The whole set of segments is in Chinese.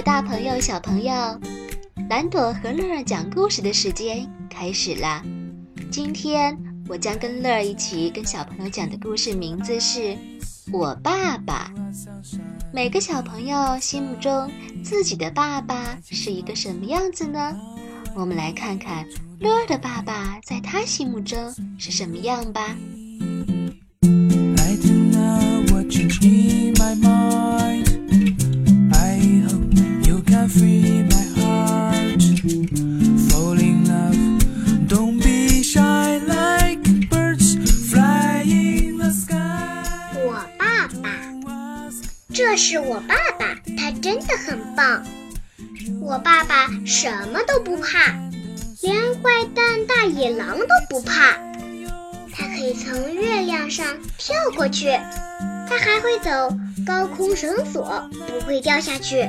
大朋友小朋友，蓝朵和乐儿讲故事的时间开始啦！今天我将跟乐儿一起跟小朋友讲的故事名字是《我爸爸》。每个小朋友心目中自己的爸爸是一个什么样子呢？我们来看看乐儿的爸爸在他心目中是什么样吧。这是我爸爸，他真的很棒。我爸爸什么都不怕，连坏蛋大野狼都不怕。他可以从月亮上跳过去，他还会走高空绳索，不会掉下去。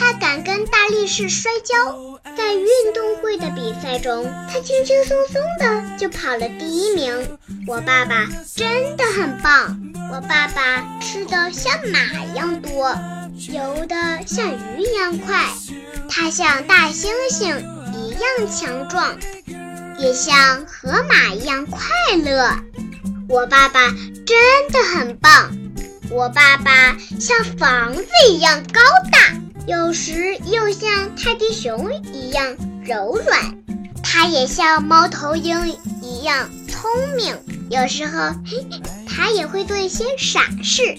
他敢跟大力士摔跤，在运动会的比赛中，他轻轻松松的就跑了第一名。我爸爸真的很棒。我爸爸吃的像马一样多，游的像鱼一样快，他像大猩猩一样强壮，也像河马一样快乐。我爸爸真的很棒。我爸爸像房子一样高大，有时又像泰迪熊一样柔软。它也像猫头鹰一样聪明，有时候嘿。它也会做一些傻事。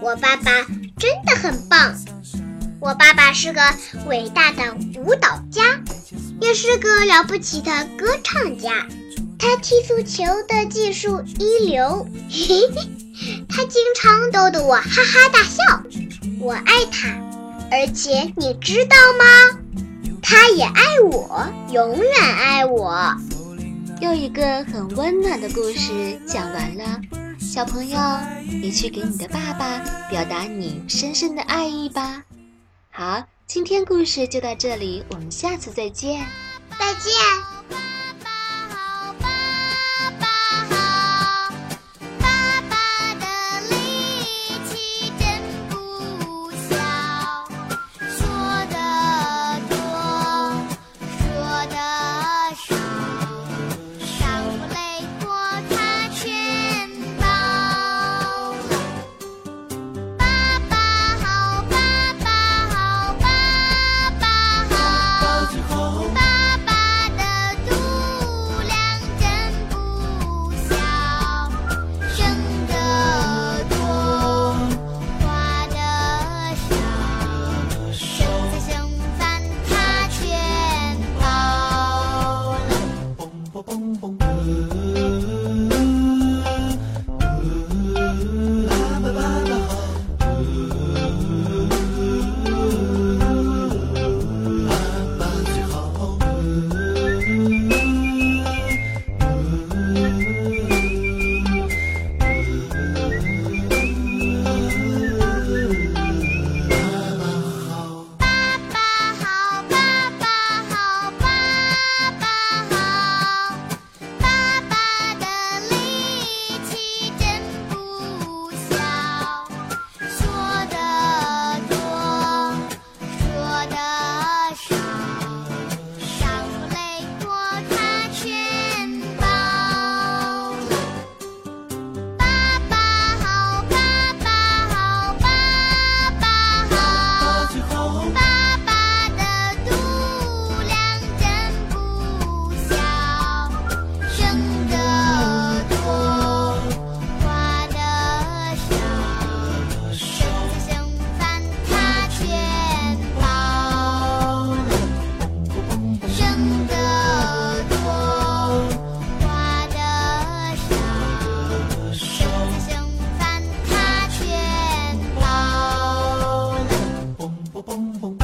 我爸爸真的很棒。我爸爸是个伟大的舞蹈家，也是个了不起的歌唱家。他踢足球的技术一流，嘿嘿，他经常逗得我哈哈大笑。我爱他，而且你知道吗？他也爱我，永远爱我。又一个很温暖的故事讲完了。小朋友，你去给你的爸爸表达你深深的爱意吧。好，今天故事就到这里，我们下次再见。再见。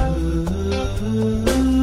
Ooh.